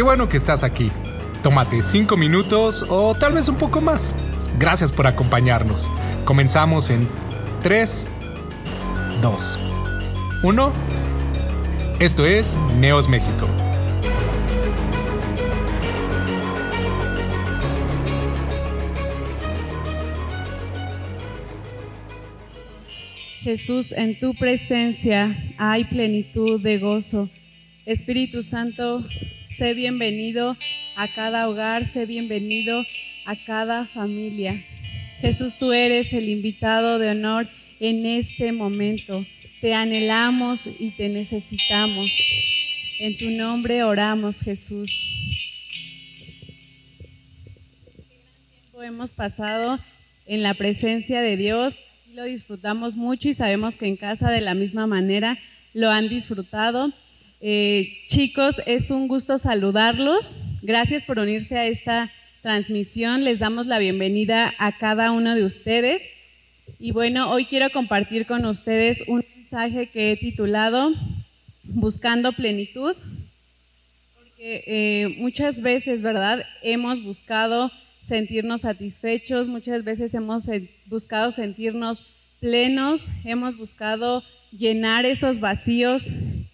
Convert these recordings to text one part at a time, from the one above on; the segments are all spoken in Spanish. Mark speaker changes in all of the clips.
Speaker 1: Qué bueno que estás aquí. Tómate cinco minutos o tal vez un poco más. Gracias por acompañarnos. Comenzamos en 3, 2, 1. Esto es Neos México.
Speaker 2: Jesús, en tu presencia hay plenitud de gozo. Espíritu Santo, sé bienvenido a cada hogar, sé bienvenido a cada familia. Jesús, tú eres el invitado de honor en este momento. Te anhelamos y te necesitamos. En tu nombre oramos, Jesús. Hemos pasado en la presencia de Dios lo disfrutamos mucho y sabemos que en casa de la misma manera lo han disfrutado. Eh, chicos, es un gusto saludarlos. Gracias por unirse a esta transmisión. Les damos la bienvenida a cada uno de ustedes. Y bueno, hoy quiero compartir con ustedes un mensaje que he titulado Buscando plenitud. Porque eh, muchas veces, ¿verdad? Hemos buscado sentirnos satisfechos, muchas veces hemos buscado sentirnos plenos, hemos buscado llenar esos vacíos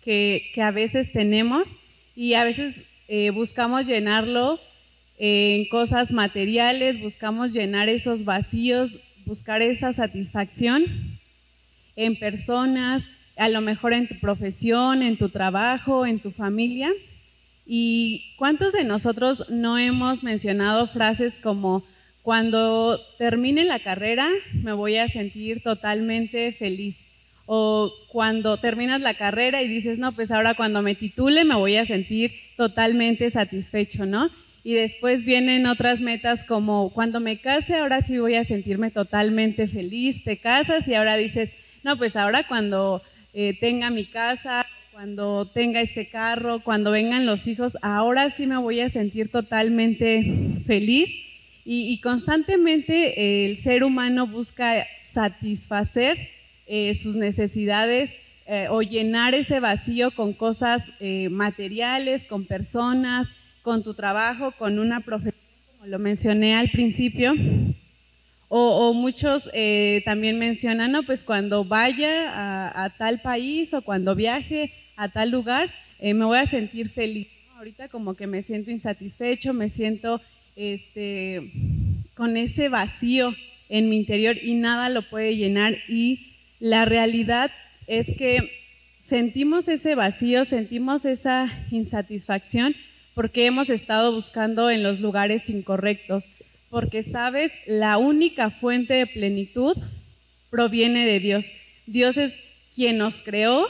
Speaker 2: que, a veces tenemos y a veces eh, buscamos llenarlo en cosas materiales, buscamos llenar esos vacíos, buscar esa satisfacción en personas, a lo mejor en tu profesión, en tu trabajo, en tu familia. ¿Y cuántos de nosotros no hemos mencionado frases como, cuando termine la carrera me voy a sentir totalmente feliz? O cuando terminas la carrera y dices, no, pues ahora cuando me titule me voy a sentir totalmente satisfecho, ¿no? Y después vienen otras metas como, cuando me case ahora sí voy a sentirme totalmente feliz, te casas y ahora dices, no, pues ahora cuando eh, tenga mi casa, cuando tenga este carro, cuando vengan los hijos, ahora sí me voy a sentir totalmente feliz. Y, constantemente el ser humano busca satisfacer eh, sus necesidades eh, o llenar ese vacío con cosas eh, materiales, con personas, con tu trabajo, con una profesión, como lo mencioné al principio. O, muchos también mencionan, no, pues cuando vaya a, a, tal país o cuando viaje a tal lugar, eh, me voy a sentir feliz. Ahorita como que me siento insatisfecho, me siento este, con ese vacío en mi interior y nada lo puede llenar. Y la realidad es que sentimos ese vacío, sentimos esa insatisfacción porque hemos estado buscando en los lugares incorrectos. Porque, sabes, la única fuente de plenitud proviene de Dios. Dios es quien nos creó,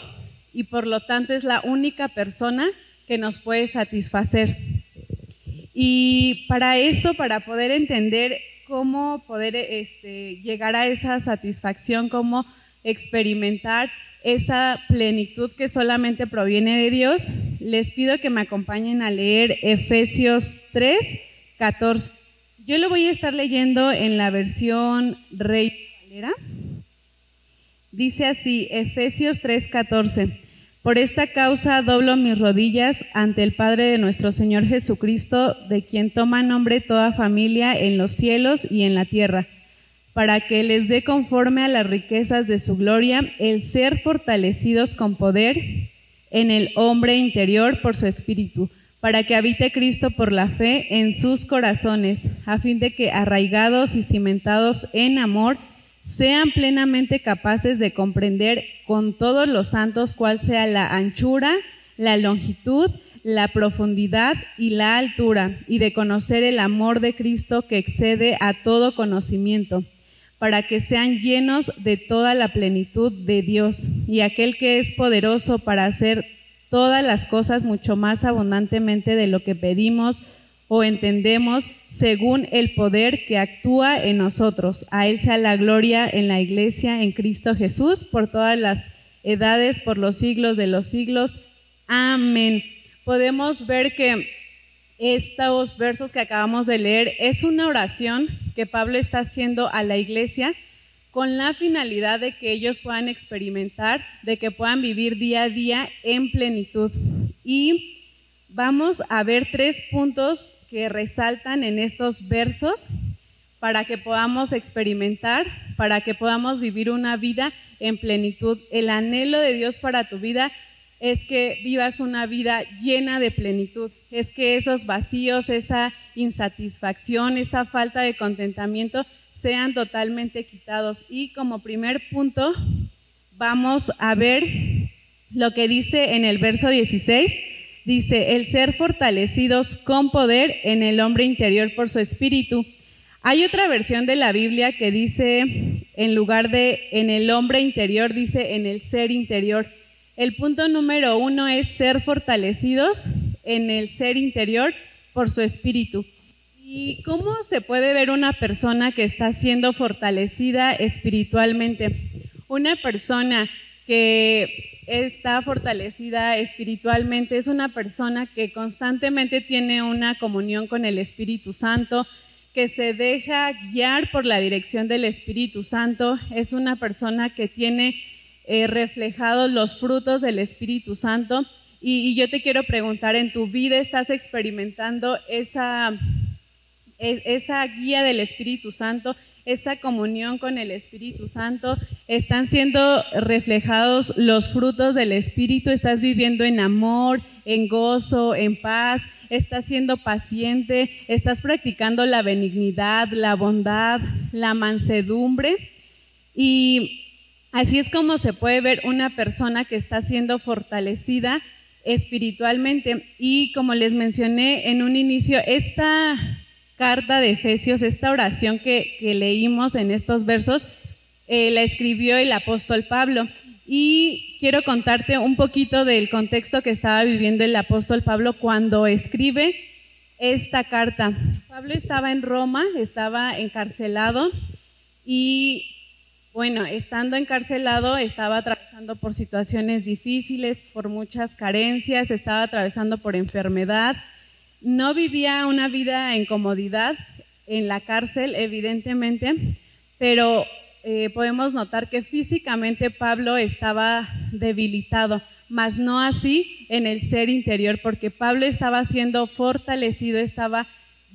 Speaker 2: y por lo tanto es la única persona que nos puede satisfacer. Y para eso, para poder entender cómo poder este, llegar a esa satisfacción, cómo experimentar esa plenitud que solamente proviene de Dios, les pido que me acompañen a leer Efesios 3, 14. Yo lo voy a estar leyendo en la versión Rey Valera. Dice así, Efesios 3, 14. Por esta causa doblo mis rodillas ante el Padre de nuestro Señor Jesucristo, de quien toma nombre toda familia en los cielos y en la tierra, para que les dé conforme a las riquezas de su gloria el ser fortalecidos con poder en el hombre interior por su espíritu, para que habite Cristo por la fe en sus corazones, a fin de que arraigados y cimentados en amor, sean plenamente capaces de comprender con todos los santos cuál sea la anchura, la longitud, la profundidad y la altura, y de conocer el amor de Cristo que excede a todo conocimiento, para que sean llenos de toda la plenitud de Dios, y aquel que es poderoso para hacer todas las cosas mucho más abundantemente de lo que pedimos o entendemos según el poder que actúa en nosotros. A Él sea la gloria en la iglesia, en Cristo Jesús, por todas las edades, por los siglos de los siglos. Amén. Podemos ver que estos versos que acabamos de leer es una oración que Pablo está haciendo a la iglesia con la finalidad de que ellos puedan experimentar, de que puedan vivir día a día en plenitud. Y vamos a ver tres puntos que resaltan en estos versos para que podamos experimentar, para que podamos vivir una vida en plenitud. El anhelo de Dios para tu vida es que vivas una vida llena de plenitud, es que esos vacíos, esa insatisfacción, esa falta de contentamiento sean totalmente quitados. Y como primer punto, vamos a ver lo que dice en el verso 16. Dice, el ser fortalecidos con poder en el hombre interior por su espíritu. Hay otra versión de la Biblia que dice, en lugar de en el hombre interior, dice en el ser interior. El punto número uno es ser fortalecidos en el ser interior por su espíritu. ¿Y cómo se puede ver una persona que está siendo fortalecida espiritualmente? Una persona que está fortalecida espiritualmente es una persona que constantemente tiene una comunión con el Espíritu Santo, que se deja guiar por la dirección del Espíritu Santo, es una persona que tiene eh, reflejados los frutos del Espíritu Santo. Y, yo te quiero preguntar, ¿en tu vida estás experimentando esa, e, esa guía del Espíritu Santo, esa comunión con el Espíritu Santo? ¿Están siendo reflejados los frutos del Espíritu? ¿Estás viviendo en amor, en gozo, en paz? ¿Estás siendo paciente? ¿Estás practicando la benignidad, la bondad, la mansedumbre? Y Así es como se puede ver una persona que está siendo fortalecida espiritualmente. Y como les mencioné en un inicio, esta carta de Efesios, esta oración que, leímos en estos versos, eh, la escribió el apóstol Pablo. Y quiero contarte un poquito del contexto que estaba viviendo el apóstol Pablo cuando escribe esta carta. Pablo estaba en Roma, estaba encarcelado y bueno, estando encarcelado estaba atravesando por situaciones difíciles, por muchas carencias, estaba atravesando por enfermedad. No vivía una vida en comodidad en la cárcel, evidentemente, pero eh, podemos notar que físicamente Pablo estaba debilitado, mas no así en el ser interior, porque Pablo estaba siendo fortalecido, estaba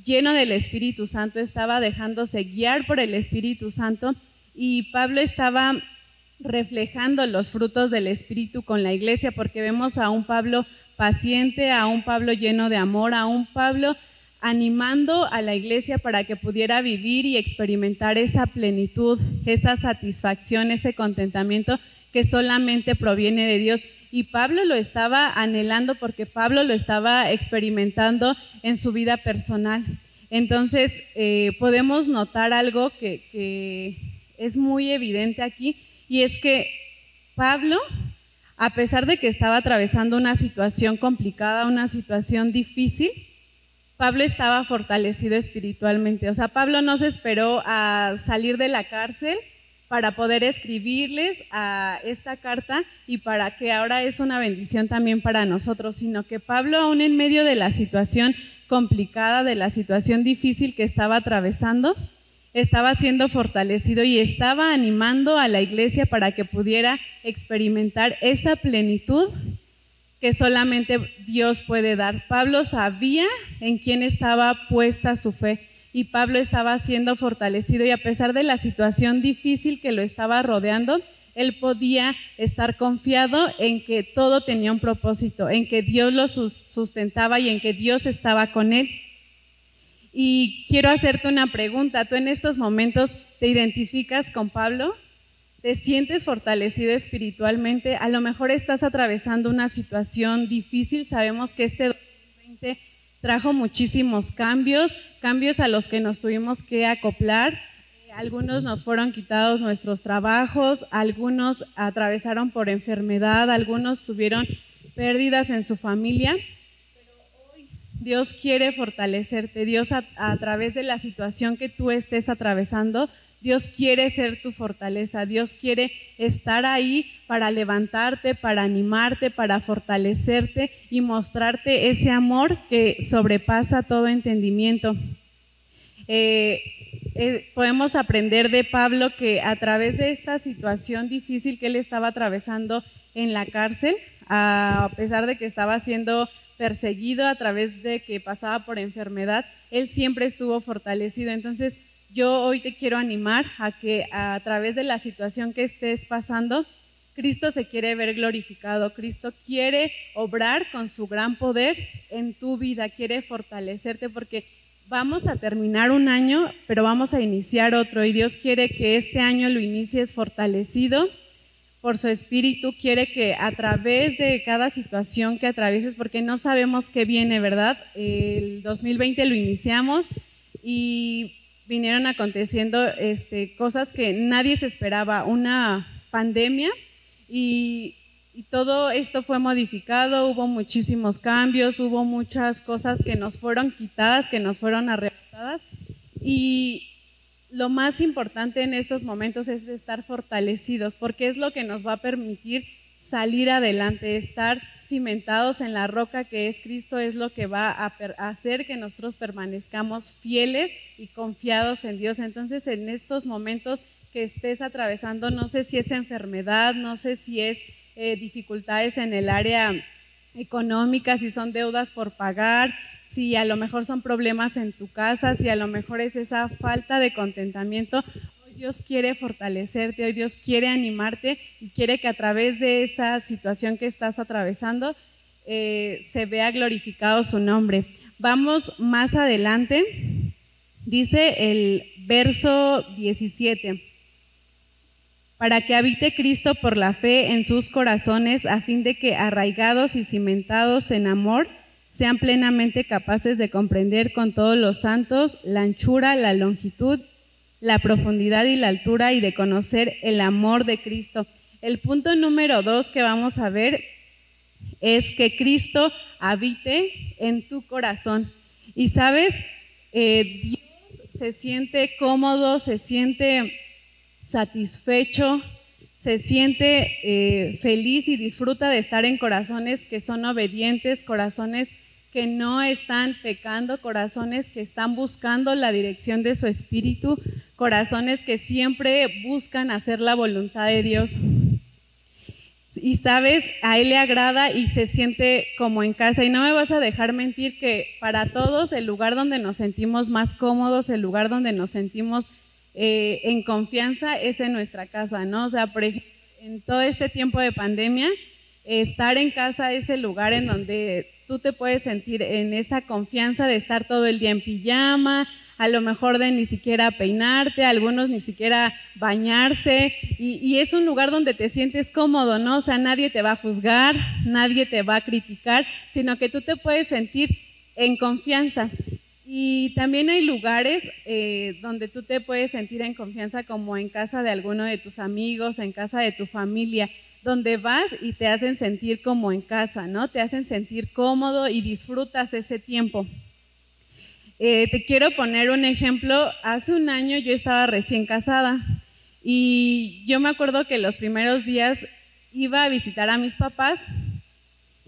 Speaker 2: lleno del Espíritu Santo, estaba dejándose guiar por el Espíritu Santo y Pablo estaba reflejando los frutos del Espíritu con la iglesia, porque vemos a un Pablo paciente, a un Pablo lleno de amor, a un Pablo animando a la iglesia para que pudiera vivir y experimentar esa plenitud, esa satisfacción, ese contentamiento que solamente proviene de Dios. Y Pablo lo estaba anhelando porque Pablo lo estaba experimentando en su vida personal. Entonces, eh, podemos notar algo que, que es muy evidente aquí y es que Pablo, a pesar de que estaba atravesando una situación complicada, una situación difícil, Pablo estaba fortalecido espiritualmente. O sea, Pablo no se esperó a salir de la cárcel para poder escribirles a esta carta y para que ahora es una bendición también para nosotros, sino que Pablo aún en medio de la situación complicada, de la situación difícil que estaba atravesando, estaba siendo fortalecido y estaba animando a la iglesia para que pudiera experimentar esa plenitud que solamente Dios puede dar. Pablo sabía en quién estaba puesta su fe y Pablo estaba siendo fortalecido y a pesar de la situación difícil que lo estaba rodeando, él podía estar confiado en que todo tenía un propósito, en que Dios lo sustentaba y en que Dios estaba con él. Y quiero hacerte una pregunta. ¿Tú en estos momentos te identificas con Pablo? ¿Te sientes fortalecido espiritualmente? A lo mejor estás atravesando una situación difícil. Sabemos que este 2020 trajo muchísimos cambios, cambios a los que nos tuvimos que acoplar. Algunos nos fueron quitados nuestros trabajos, algunos atravesaron por enfermedad, algunos tuvieron pérdidas en su familia. Dios quiere fortalecerte. Dios a, través de la situación que tú estés atravesando, Dios quiere ser tu fortaleza. Dios quiere estar ahí para levantarte, para animarte, para fortalecerte y mostrarte ese amor que sobrepasa todo entendimiento. Eh, eh, podemos aprender de Pablo que a través de esta situación difícil que él estaba atravesando en la cárcel, a pesar de que estaba siendo perseguido, a través de que pasaba por enfermedad, Él siempre estuvo fortalecido. Entonces, yo hoy te quiero animar a que a través de la situación que estés pasando, Cristo se quiere ver glorificado, Cristo quiere obrar con su gran poder en tu vida, quiere fortalecerte porque vamos a terminar un año, pero vamos a iniciar otro y Dios quiere que este año lo inicies fortalecido por su espíritu, quiere que a través de cada situación que atravieses, porque no sabemos qué viene, ¿verdad? El 2020 lo iniciamos y vinieron aconteciendo este, cosas que nadie se esperaba, una pandemia y, todo esto fue modificado, hubo muchísimos cambios, hubo muchas cosas que nos fueron quitadas, que nos fueron arrebatadas y lo más importante en estos momentos es estar fortalecidos porque es lo que nos va a permitir salir adelante, estar cimentados en la roca que es Cristo es lo que va a, hacer que nosotros permanezcamos fieles y confiados en Dios. Entonces, en estos momentos que estés atravesando, no sé si es enfermedad, no sé si es eh, dificultades en el área económica, si son deudas por pagar, si a lo mejor son problemas en tu casa, si a lo mejor es esa falta de contentamiento. Hoy Dios quiere fortalecerte, hoy Dios quiere animarte y quiere que a través de esa situación que estás atravesando eh, se vea glorificado su nombre. Vamos más adelante, dice el verso 17 para que habite Cristo por la fe en sus corazones, a fin de que arraigados y cimentados en amor, sean plenamente capaces de comprender con todos los santos la anchura, la longitud, la profundidad y la altura y de conocer el amor de Cristo. El punto número dos que vamos a ver es que Cristo habite en tu corazón. Y sabes, eh, Dios se siente cómodo, se siente satisfecho, se siente eh, feliz y disfruta de estar en corazones que son obedientes, corazones que no están pecando, corazones que están buscando la dirección de su espíritu, corazones que siempre buscan hacer la voluntad de Dios. Y sabes, a Él le agrada y se siente como en casa. Y no me vas a dejar mentir que para todos el lugar donde nos sentimos más cómodos, el lugar donde nos sentimos eh, en confianza es en nuestra casa, ¿no? O sea, por ejemplo, en todo este tiempo de pandemia, estar en casa es el lugar en donde tú te puedes sentir en esa confianza de estar todo el día en pijama, a lo mejor de ni siquiera peinarte, algunos ni siquiera bañarse, y, y, es un lugar donde te sientes cómodo, ¿no? O sea, nadie te va a juzgar, nadie te va a criticar, sino que tú te puedes sentir en confianza. Y también hay lugares eh, donde tú te puedes sentir en confianza como en casa de alguno de tus amigos, en casa de tu familia, donde vas y te hacen sentir como en casa, ¿no? Te hacen sentir cómodo y disfrutas ese tiempo. Eh, te quiero poner un ejemplo. Hace un año yo estaba recién casada y yo me acuerdo que los primeros días iba a visitar a mis papás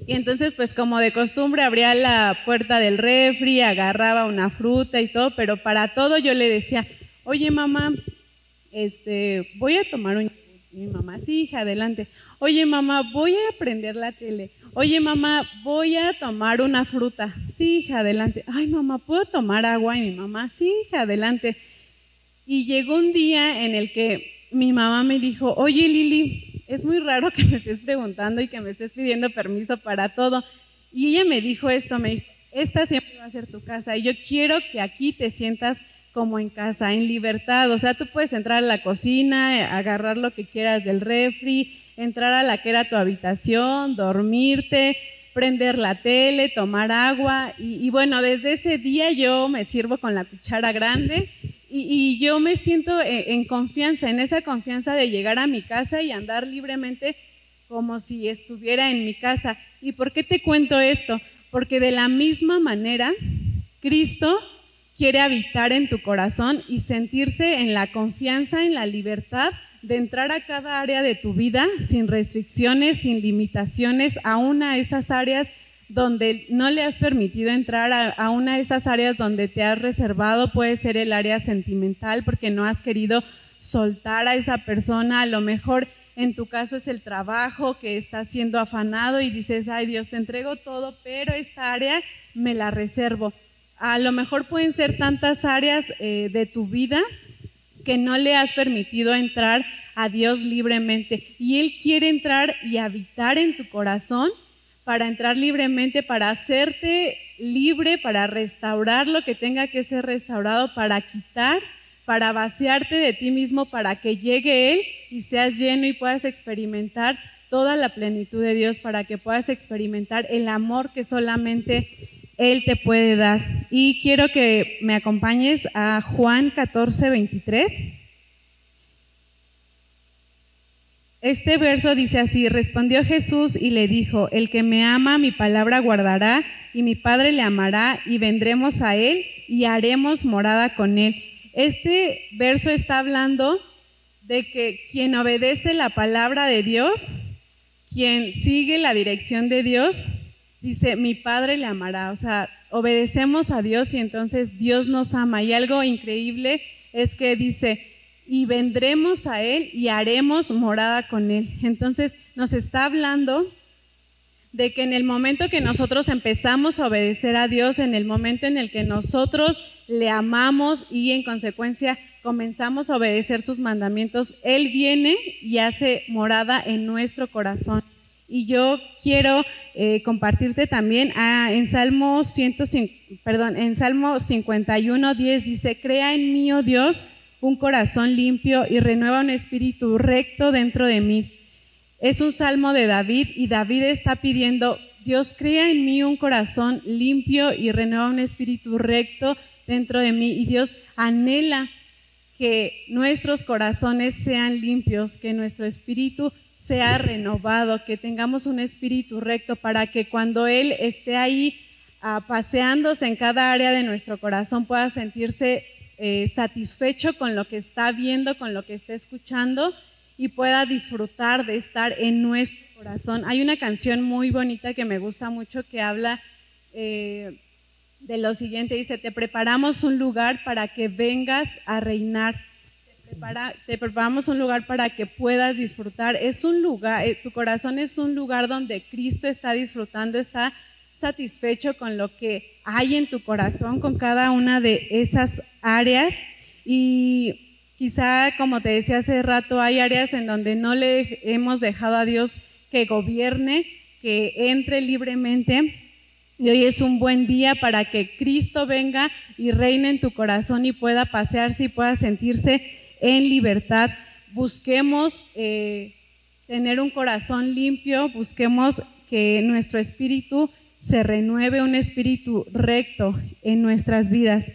Speaker 2: y entonces, pues como de costumbre, abría la puerta del refri, agarraba una fruta y todo, pero para todo yo le decía, oye mamá, este, voy a tomar un... Mi mamá, sí, hija, adelante. Oye mamá, voy a prender la tele. Oye mamá, voy a tomar una fruta. Sí, hija, adelante. Ay mamá, ¿puedo tomar agua? Y mi mamá, sí, hija, adelante. Y llegó un día en el que mi mamá me dijo, oye Lili, es muy raro que me estés preguntando y que me estés pidiendo permiso para todo. Y ella me dijo esto, me dijo, esta siempre va a ser tu casa y yo quiero que aquí te sientas como en casa, en libertad. O sea, tú puedes entrar a la cocina, agarrar lo que quieras del refri, entrar a la que era tu habitación, dormirte, prender la tele, tomar agua. Y, bueno, desde ese día yo me sirvo con la cuchara grande y, yo me siento en, confianza, en esa confianza de llegar a mi casa y andar libremente como si estuviera en mi casa. ¿Y por qué te cuento esto? Porque de la misma manera, Cristo quiere habitar en tu corazón y sentirse en la confianza, en la libertad de entrar a cada área de tu vida sin restricciones, sin limitaciones, aún a esas áreas donde no le has permitido entrar a, una de esas áreas donde te has reservado, puede ser el área sentimental porque no has querido soltar a esa persona, a lo mejor en tu caso es el trabajo que está siendo afanado y dices, ay Dios, te entrego todo, pero esta área me la reservo. A lo mejor pueden ser tantas áreas eh, de tu vida que no le has permitido entrar a Dios libremente. Y Él quiere entrar y habitar en tu corazón para entrar libremente, para hacerte libre, para restaurar lo que tenga que ser restaurado, para quitar, para vaciarte de ti mismo, para que llegue Él y seas lleno y puedas experimentar toda la plenitud de Dios, para que puedas experimentar el amor que solamente Él te puede dar. Y quiero que me acompañes a Juan 14, 23. Este verso dice así, respondió Jesús y le dijo, el que me ama mi palabra guardará y mi Padre le amará y vendremos a él y haremos morada con él. Este verso está hablando de que quien obedece la palabra de Dios, quien sigue la dirección de Dios, dice, mi Padre le amará. O sea, obedecemos a Dios y entonces Dios nos ama. Y algo increíble es que dice, y vendremos a Él y haremos morada con Él. Entonces nos está hablando de que en el momento que nosotros empezamos a obedecer a Dios, en el momento en el que nosotros le amamos y en consecuencia comenzamos a obedecer sus mandamientos, Él viene y hace morada en nuestro corazón. Y yo quiero eh, compartirte también ah, en Salmo perdón, en Salmo 51, 10 dice, crea en mí, oh Dios, un corazón limpio y renueva un espíritu recto dentro de mí. Es un salmo de David y David está pidiendo, Dios crea en mí un corazón limpio y renueva un espíritu recto dentro de mí. Y Dios anhela que nuestros corazones sean limpios, que nuestro espíritu sea renovado, que tengamos un espíritu recto para que cuando Él esté ahí ah, paseándose en cada área de nuestro corazón pueda sentirse eh, satisfecho con lo que está viendo, con lo que está escuchando y pueda disfrutar de estar en nuestro corazón. Hay una canción muy bonita que me gusta mucho que habla eh, de lo siguiente, dice, te preparamos un lugar para que vengas a reinar. Te, preparamos un lugar para que puedas disfrutar. Es un lugar, eh, tu corazón es un lugar donde Cristo está disfrutando, está satisfecho con lo que hay en tu corazón, con cada una de esas áreas. Y quizá, como te decía hace rato, hay áreas en donde no le hemos dejado a Dios que gobierne, que entre libremente. Y hoy es un buen día para que Cristo venga y reine en tu corazón y pueda pasearse y pueda sentirse en libertad. Busquemos eh, tener un corazón limpio, busquemos que nuestro espíritu se renueve un espíritu recto en nuestras vidas.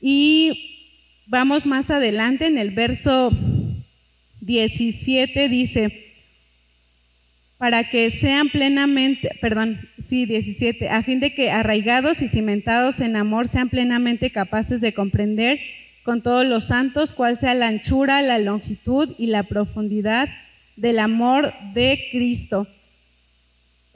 Speaker 2: Y vamos más adelante en el verso 17 dice, para que sean plenamente, perdón, sí, 17, a fin de que arraigados y cimentados en amor sean plenamente capaces de comprender con todos los santos cuál sea la anchura, la longitud y la profundidad del amor de Cristo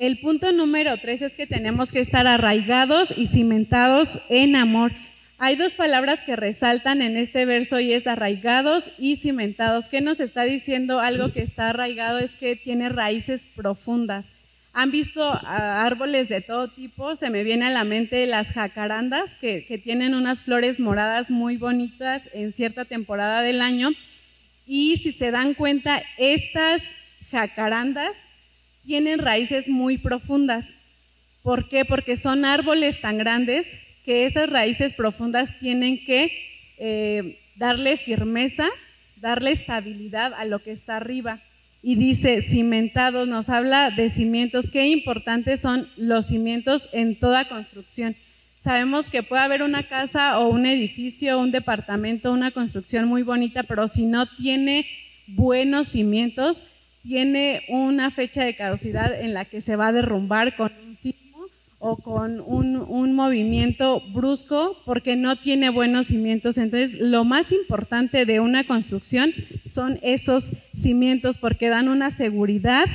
Speaker 2: el punto número tres es que tenemos que estar arraigados y cimentados en amor. Hay dos palabras que resaltan en este verso y es arraigados y cimentados. ¿Qué nos está diciendo? Algo que está arraigado es que tiene raíces profundas. ¿Han visto ah, árboles de todo tipo? Se me viene a la mente las jacarandas, que, que tienen unas flores moradas muy bonitas en cierta temporada del año. Y si se dan cuenta, estas jacarandas tienen raíces muy profundas. ¿Por qué? Porque son árboles tan grandes que esas raíces profundas tienen que eh, darle firmeza, darle estabilidad a lo que está arriba. Y dice cimentados, nos habla de cimientos. Qué importantes son los cimientos en toda construcción. Sabemos que puede haber una casa o un edificio, un departamento, una construcción muy bonita, pero si no tiene buenos cimientos, tiene una fecha de caducidad en la que se va a derrumbar con un sismo o con un, un, movimiento brusco porque no tiene buenos cimientos. Entonces, lo más importante de una construcción son esos cimientos porque dan una seguridad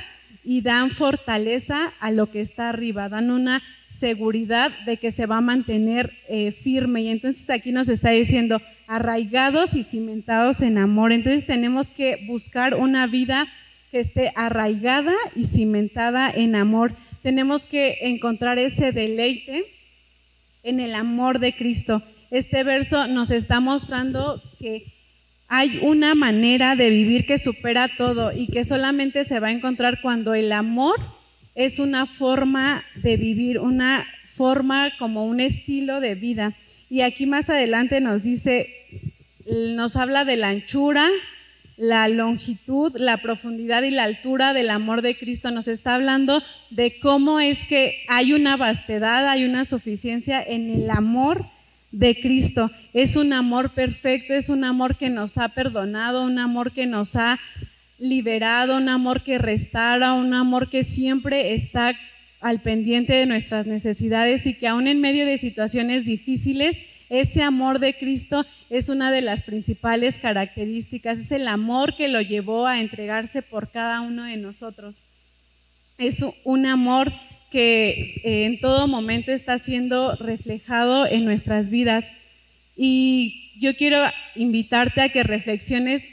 Speaker 2: y dan fortaleza a lo que está arriba, dan una seguridad de que se va a mantener eh, firme. Y entonces aquí nos está diciendo, arraigados y cimentados en amor. Entonces tenemos que buscar una vida que esté arraigada y cimentada en amor. Tenemos que encontrar ese deleite en el amor de Cristo. Este verso nos está mostrando que hay una manera de vivir que supera todo y que solamente se va a encontrar cuando el amor es una forma de vivir, una forma como un estilo de vida. Y aquí más adelante nos dice, nos habla de la anchura, la longitud, la profundidad y la altura del amor de Cristo. Nos está hablando de cómo es que hay una vastedad, hay una suficiencia en el amor de Cristo. Es un amor perfecto, es un amor que nos ha perdonado, un amor que nos ha liberado, un amor que restaura, un amor que siempre está al pendiente de nuestras necesidades y que aún en medio de situaciones difíciles, ese amor de Cristo es una de las principales características, es el amor que lo llevó a entregarse por cada uno de nosotros. Es un amor que eh, en todo momento está siendo reflejado en nuestras vidas. Y yo quiero invitarte a que reflexiones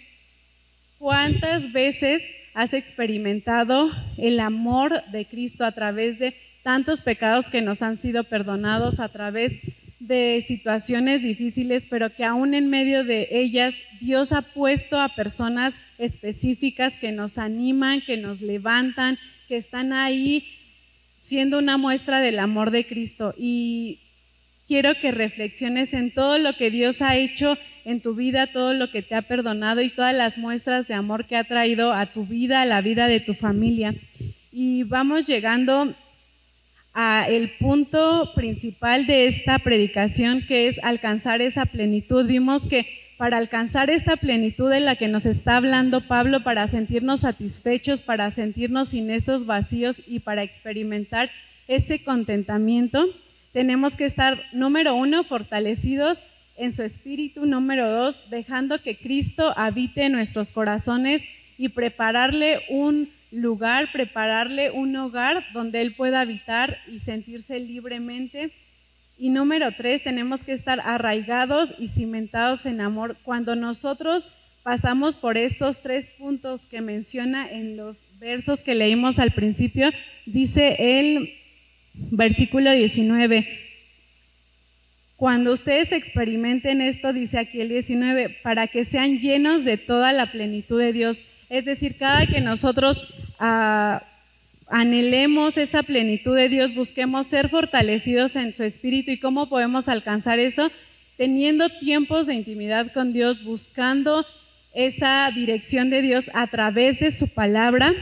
Speaker 2: cuántas veces has experimentado el amor de Cristo a través de tantos pecados que nos han sido perdonados, a través de situaciones difíciles, pero que aún en medio de ellas Dios ha puesto a personas específicas que nos animan, que nos levantan, que están ahí siendo una muestra del amor de Cristo. Y quiero que reflexiones en todo lo que Dios ha hecho en tu vida, todo lo que te ha perdonado y todas las muestras de amor que ha traído a tu vida, a la vida de tu familia. Y vamos llegando a el punto principal de esta predicación, que es alcanzar esa plenitud. Vimos que para alcanzar esta plenitud en la que nos está hablando Pablo, para sentirnos satisfechos, para sentirnos sin esos vacíos y para experimentar ese contentamiento, tenemos que estar, número uno, fortalecidos en su espíritu, número dos, dejando que Cristo habite en nuestros corazones y prepararle un lugar, prepararle un hogar donde Él pueda habitar y sentirse libremente y número tres, tenemos que estar arraigados y cimentados en amor. Cuando nosotros pasamos por estos tres puntos que menciona en los versos que leímos al principio, dice el versículo 19, cuando ustedes experimenten esto, dice aquí el 19, para que sean llenos de toda la plenitud de Dios. Es decir, cada que nosotros... Uh, anhelemos esa plenitud de Dios, busquemos ser fortalecidos en su espíritu. Y cómo podemos alcanzar eso teniendo tiempos de intimidad con Dios, buscando esa dirección de Dios a través de su palabra,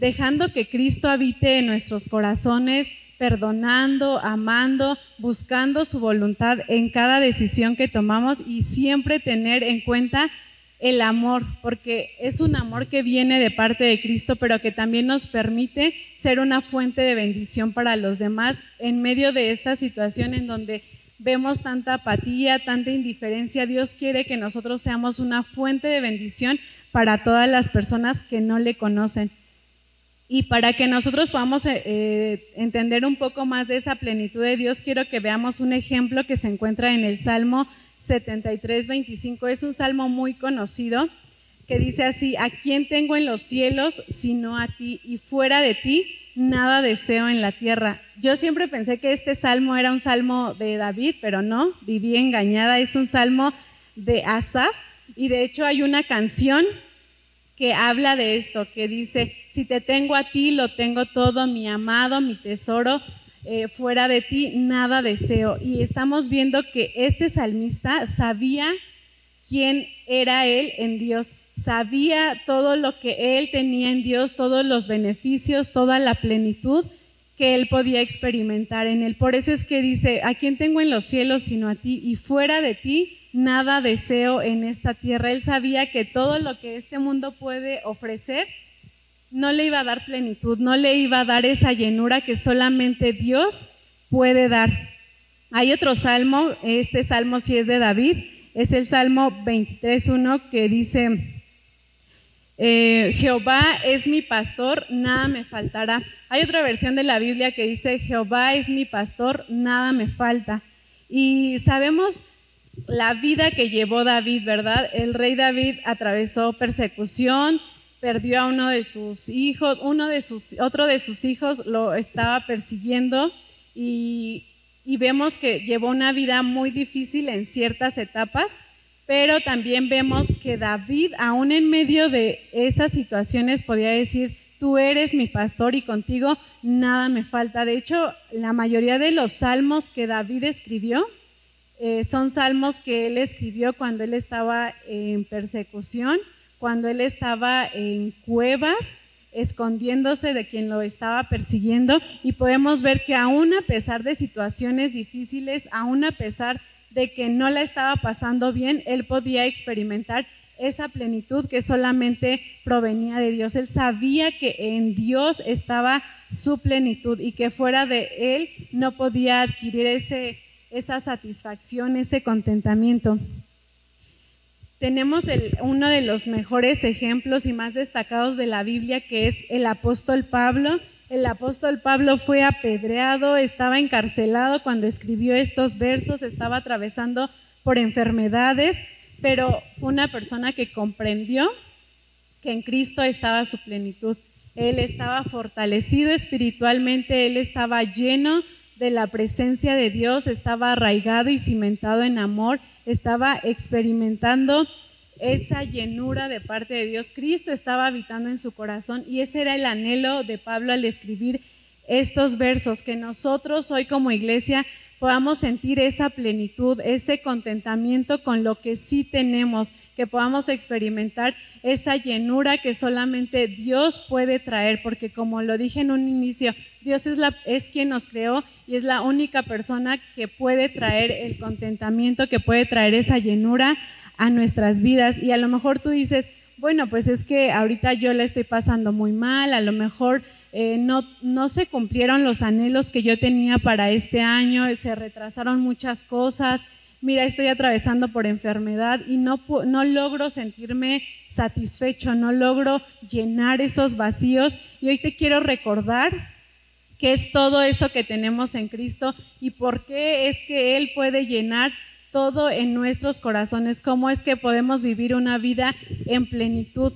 Speaker 2: dejando que Cristo habite en nuestros corazones, perdonando, amando, buscando su voluntad en cada decisión que tomamos y siempre tener en cuenta el amor, porque es un amor que viene de parte de Cristo, pero que también nos permite ser una fuente de bendición para los demás en medio de esta situación en donde vemos tanta apatía, tanta indiferencia. Dios quiere que nosotros seamos una fuente de bendición para todas las personas que no le conocen. Y para que nosotros podamos eh, eh, entender un poco más de esa plenitud de Dios, quiero que veamos un ejemplo que se encuentra en el Salmo 73, 25. Es un salmo muy conocido que dice así, ¿a quién tengo en los cielos sino a ti? Y fuera de ti, nada deseo en la tierra. Yo siempre pensé que este salmo era un salmo de David, pero no, viví engañada. Es un salmo de Asaf y de hecho hay una canción que habla de esto, que dice, si te tengo a ti, lo tengo todo, mi amado, mi tesoro, eh, fuera de ti nada deseo. Y estamos viendo que este salmista sabía quién era él en Dios, sabía todo lo que él tenía en Dios, todos los beneficios, toda la plenitud que él podía experimentar en él. Por eso es que dice, ¿a quién tengo en los cielos sino a ti? Y fuera de ti nada deseo en esta tierra. Él sabía que todo lo que este mundo puede ofrecer, no le iba a dar plenitud, no le iba a dar esa llenura que solamente Dios puede dar. Hay otro salmo, este salmo sí es de David, es el Salmo 23.1 que dice, eh, Jehová es mi pastor, nada me faltará. Hay otra versión de la Biblia que dice, Jehová es mi pastor, nada me falta. Y sabemos la vida que llevó David, ¿verdad? El rey David atravesó persecución, perdió a uno de sus hijos, uno de sus, otro de sus hijos lo estaba persiguiendo y, y vemos que llevó una vida muy difícil en ciertas etapas, pero también vemos que David, aún en medio de esas situaciones, podía decir, tú eres mi pastor y contigo nada me falta. De hecho, la mayoría de los salmos que David escribió eh, son salmos que él escribió cuando él estaba en persecución, cuando él estaba en cuevas, escondiéndose de quien lo estaba persiguiendo. Y podemos ver que aún a pesar de situaciones difíciles, aún a pesar de que no la estaba pasando bien, él podía experimentar esa plenitud que solamente provenía de Dios. Él sabía que en Dios estaba su plenitud y que fuera de Él no podía adquirir ese, esa satisfacción, ese contentamiento. Tenemos uno de los mejores ejemplos y más destacados de la Biblia, que es el apóstol Pablo. El apóstol Pablo fue apedreado, estaba encarcelado cuando escribió estos versos, estaba atravesando por enfermedades pero fue una persona que comprendió que en Cristo estaba su plenitud. Él estaba fortalecido espiritualmente, él estaba lleno de la presencia de Dios, estaba arraigado y cimentado en amor, estaba experimentando esa llenura de parte de Dios. Cristo estaba habitando en su corazón y ese era el anhelo de Pablo al escribir estos versos, que nosotros hoy como iglesia podamos sentir esa plenitud, ese contentamiento con lo que sí tenemos, que podamos experimentar esa llenura que solamente Dios puede traer, porque como lo dije en un inicio, Dios es, la, es quien nos creó y es la única persona que puede traer el contentamiento, que puede traer esa llenura a nuestras vidas. Y a lo mejor tú dices, bueno, pues es que ahorita yo la estoy pasando muy mal, a lo mejor eh, no, no se cumplieron los anhelos que yo tenía para este año, se retrasaron muchas cosas, mira, estoy atravesando por enfermedad y no, no logro sentirme satisfecho, no logro llenar esos vacíos. Y hoy te quiero recordar qué es todo eso que tenemos en Cristo y por qué es que Él puede llenar todo en nuestros corazones, cómo es que podemos vivir una vida en plenitud.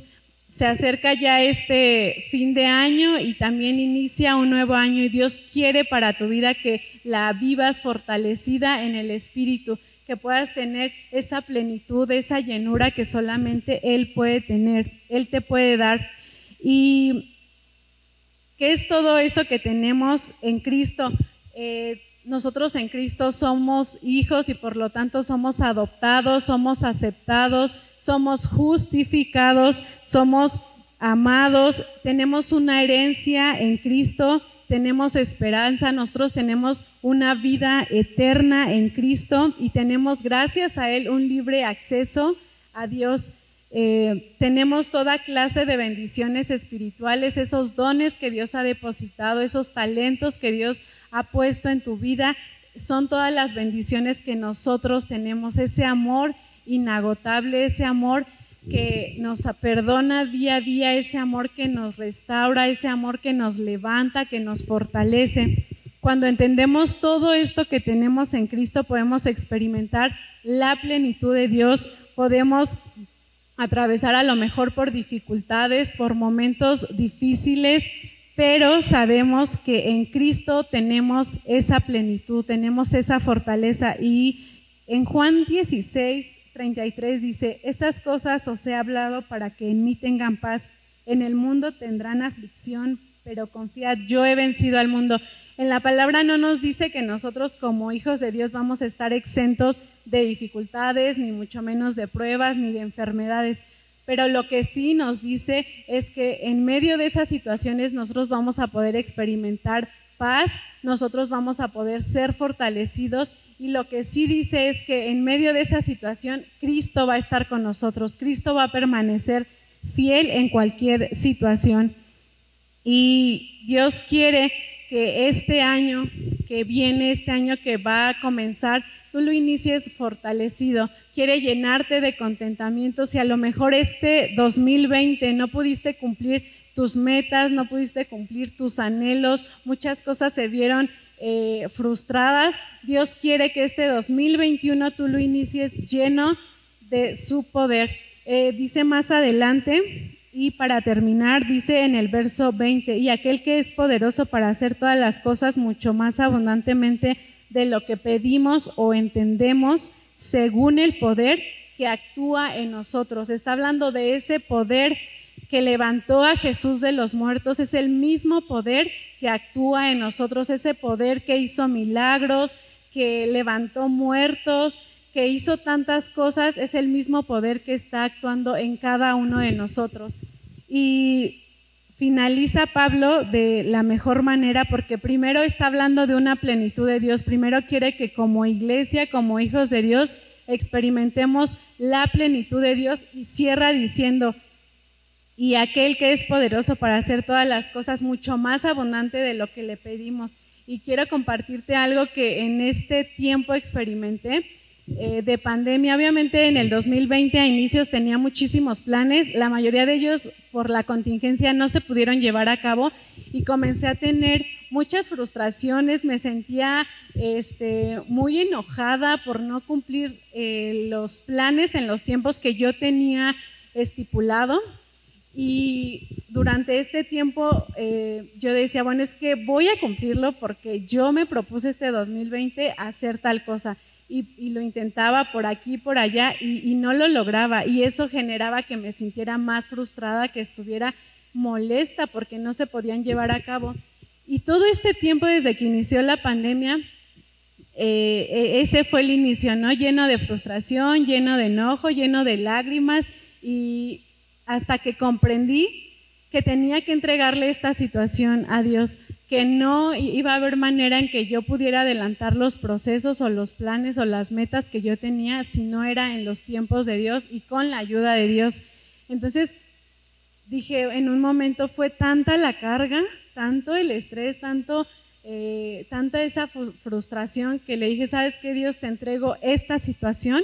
Speaker 2: Se acerca ya este fin de año y también inicia un nuevo año y Dios quiere para tu vida que la vivas fortalecida en el Espíritu, que puedas tener esa plenitud, esa llenura que solamente Él puede tener, Él te puede dar. ¿Y qué es todo eso que tenemos en Cristo? Eh, nosotros en Cristo somos hijos y por lo tanto somos adoptados, somos aceptados, somos justificados, somos amados, tenemos una herencia en Cristo, tenemos esperanza, nosotros tenemos una vida eterna en Cristo y tenemos gracias a Él un libre acceso a Dios. Eh, tenemos toda clase de bendiciones espirituales, esos dones que Dios ha depositado, esos talentos que Dios ha puesto en tu vida, son todas las bendiciones que nosotros tenemos, ese amor inagotable, ese amor que nos perdona día a día, ese amor que nos restaura, ese amor que nos levanta, que nos fortalece. Cuando entendemos todo esto que tenemos en Cristo, podemos experimentar la plenitud de Dios, podemos atravesar a lo mejor por dificultades, por momentos difíciles, pero sabemos que en Cristo tenemos esa plenitud, tenemos esa fortaleza. Y en Juan 16, 33 dice, estas cosas os he hablado para que en mí tengan paz. En el mundo tendrán aflicción, pero confiad, yo he vencido al mundo. En la palabra no nos dice que nosotros como hijos de Dios vamos a estar exentos de dificultades, ni mucho menos de pruebas, ni de enfermedades. Pero lo que sí nos dice es que en medio de esas situaciones nosotros vamos a poder experimentar paz, nosotros vamos a poder ser fortalecidos y lo que sí dice es que en medio de esa situación, Cristo va a estar con nosotros, Cristo va a permanecer fiel en cualquier situación. Y Dios quiere que este año que viene, este año que va a comenzar, tú lo inicies fortalecido. Quiere llenarte de contentamiento. Si a lo mejor este 2020 no pudiste cumplir tus metas, no pudiste cumplir tus anhelos, muchas cosas se vieron eh, frustradas, Dios quiere que este 2021 tú lo inicies lleno de su poder. Eh, dice más adelante Y para terminar, dice en el verso 20, y aquel que es poderoso para hacer todas las cosas mucho más abundantemente de lo que pedimos o entendemos, según el poder que actúa en nosotros. Está hablando de ese poder que levantó a Jesús de los muertos, es el mismo poder que actúa en nosotros, ese poder que hizo milagros, que levantó muertos, que hizo tantas cosas, es el mismo poder que está actuando en cada uno de nosotros. Y finaliza Pablo de la mejor manera porque primero está hablando de una plenitud de Dios, primero quiere que como iglesia, como hijos de Dios, experimentemos la plenitud de Dios y cierra diciendo, y aquel que es poderoso para hacer todas las cosas mucho más abundante de lo que le pedimos. Y quiero compartirte algo que en este tiempo experimenté eh, de pandemia. Obviamente en el 2020 a inicios tenía muchísimos planes, la mayoría de ellos por la contingencia no se pudieron llevar a cabo y comencé a tener muchas frustraciones, me sentía este, muy enojada por no cumplir eh, los planes en los tiempos que yo tenía estipulado. Y durante este tiempo eh, yo decía, bueno, es que voy a cumplirlo porque yo me propuse este 2020 hacer tal cosa. Y, lo intentaba por aquí, por allá, y, no lo lograba. Y eso generaba que me sintiera más frustrada, que estuviera molesta porque no se podían llevar a cabo. Y todo este tiempo desde que inició la pandemia, eh, e, ese fue el inicio, ¿no? Lleno de frustración, lleno de enojo, lleno de lágrimas y hasta que comprendí que tenía que entregarle esta situación a Dios, que no iba a haber manera en que yo pudiera adelantar los procesos o los planes o las metas que yo tenía si no era en los tiempos de Dios y con la ayuda de Dios. Entonces dije, en un momento fue tanta la carga, tanto el estrés, tanto, eh, tanta esa frustración que le dije, ¿sabes qué Dios? Te entrego esta situación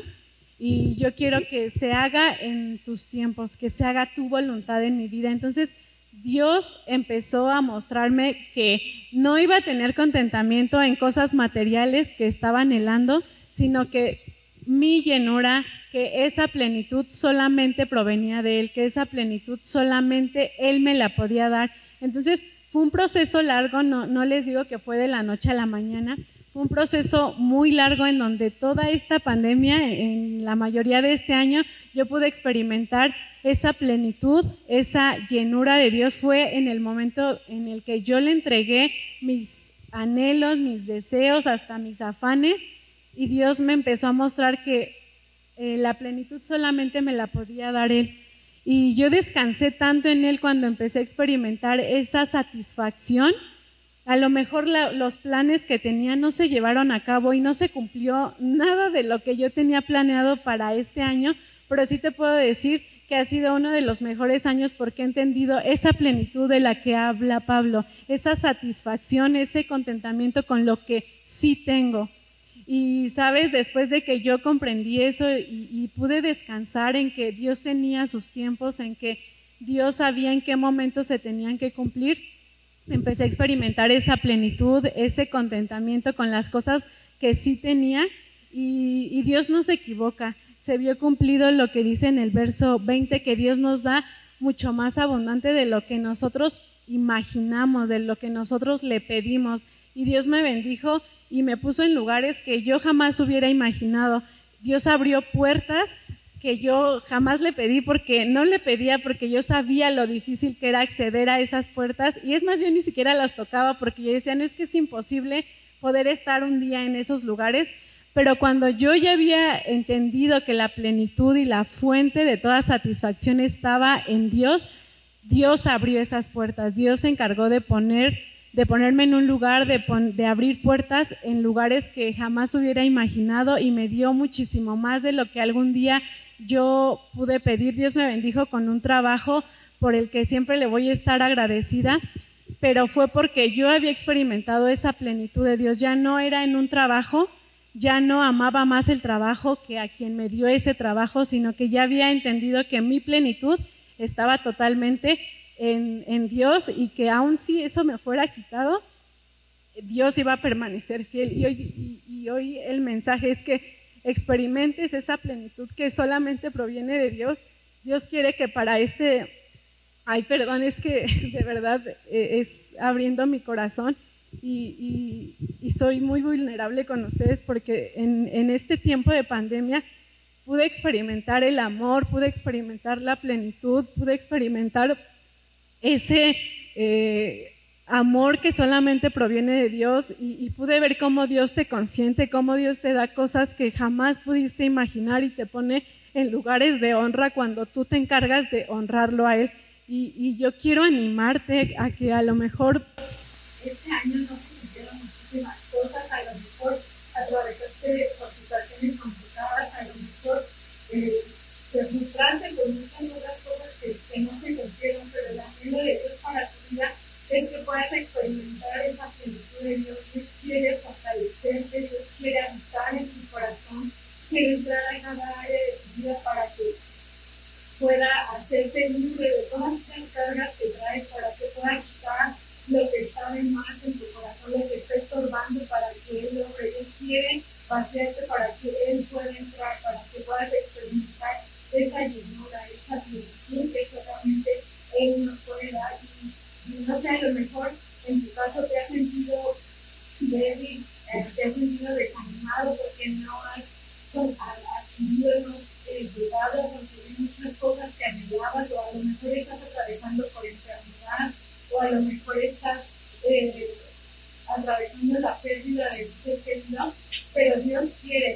Speaker 2: y yo quiero que se haga en tus tiempos, que se haga tu voluntad en mi vida. Entonces, Dios empezó a mostrarme que no iba a tener contentamiento en cosas materiales que estaba anhelando, sino que mi llenura, que esa plenitud solamente provenía de Él, que esa plenitud solamente Él me la podía dar. Entonces, fue un proceso largo, no, les digo que fue de la noche a la mañana, un proceso muy largo en donde toda esta pandemia, en la mayoría de este año, yo pude experimentar esa plenitud, esa llenura de Dios. Fue en el momento en el que yo le entregué mis anhelos, mis deseos, hasta mis afanes, y Dios me empezó a mostrar que eh, la plenitud solamente me la podía dar Él. Y yo descansé tanto en Él cuando empecé a experimentar esa satisfacción a lo mejor los planes que tenía no se llevaron a cabo y no se cumplió nada de lo que yo tenía planeado para este año, pero sí te puedo decir que ha sido uno de los mejores años porque he entendido esa plenitud de la que habla Pablo, esa satisfacción, ese contentamiento con lo que sí tengo. Y sabes, después de que yo comprendí eso y, pude descansar en que Dios tenía sus tiempos, en que Dios sabía en qué momentos se tenían que cumplir, empecé a experimentar esa plenitud, ese contentamiento con las cosas que sí tenía y, Dios no se equivoca. Se vio cumplido lo que dice en el verso 20, que Dios nos da mucho más abundante de lo que nosotros imaginamos, de lo que nosotros le pedimos. Y Dios me bendijo y me puso en lugares que yo jamás hubiera imaginado. Dios abrió puertas que yo jamás le pedí porque no le pedía porque yo sabía lo difícil que era acceder a esas puertas y es más yo ni siquiera las tocaba porque yo decía, no es que es imposible poder estar un día en esos lugares, pero cuando yo ya había entendido que la plenitud y la fuente de toda satisfacción estaba en Dios, Dios abrió esas puertas, Dios se encargó de poner de ponerme en un lugar, de, de, abrir puertas en lugares que jamás hubiera imaginado y me dio muchísimo más de lo que algún día yo pude pedir, Dios me bendijo con un trabajo por el que siempre le voy a estar agradecida, pero fue porque yo había experimentado esa plenitud de Dios, ya no era en un trabajo, ya no amaba más el trabajo que a quien me dio ese trabajo, sino que ya había entendido que mi plenitud estaba totalmente en, Dios y que aun si eso me fuera quitado, Dios iba a permanecer fiel. y hoy el mensaje es que experimentes esa plenitud que solamente proviene de Dios. Dios quiere que para este Ay, perdón, es que de verdad eh, es abriendo mi corazón y, soy muy vulnerable con ustedes porque en, este tiempo de pandemia pude experimentar el amor, pude experimentar la plenitud, pude experimentar ese eh, amor que solamente proviene de Dios y, pude ver cómo Dios te consiente, cómo Dios te da cosas que jamás pudiste imaginar y te pone en lugares de honra cuando tú te encargas de honrarlo a Él. Y, yo quiero animarte a que a lo mejor
Speaker 3: este año no se cumplieron muchísimas cosas, a lo mejor atravesaste por situaciones complicadas, a lo mejor eh, te por muchas otras cosas que, no se cumplieron, pero el anhelo de Dios para tu vida es que puedas experimentar esa plenitud de Dios. Dios quiere fortalecerte, Dios quiere habitar en tu corazón, quiere entrar a cada área de tu vida para que pueda hacerte libre de todas esas cargas que traes, para que pueda quitar lo que está de más en tu corazón, lo que está estorbando para que Él logre. Él quiere vaciarte para que Él pueda entrar, para que puedas experimentar esa llenura, esa plenitud que solamente Él nos puede dar. Y, no sé, a lo mejor en tu caso te has sentido débil, eh, te has sentido desanimado porque no has adquirido, no has eh, llegado a conseguir muchas cosas que anhelabas o a lo mejor estás atravesando por enfermedad o a lo mejor estás eh, atravesando la pérdida de tu ser pero Dios quiere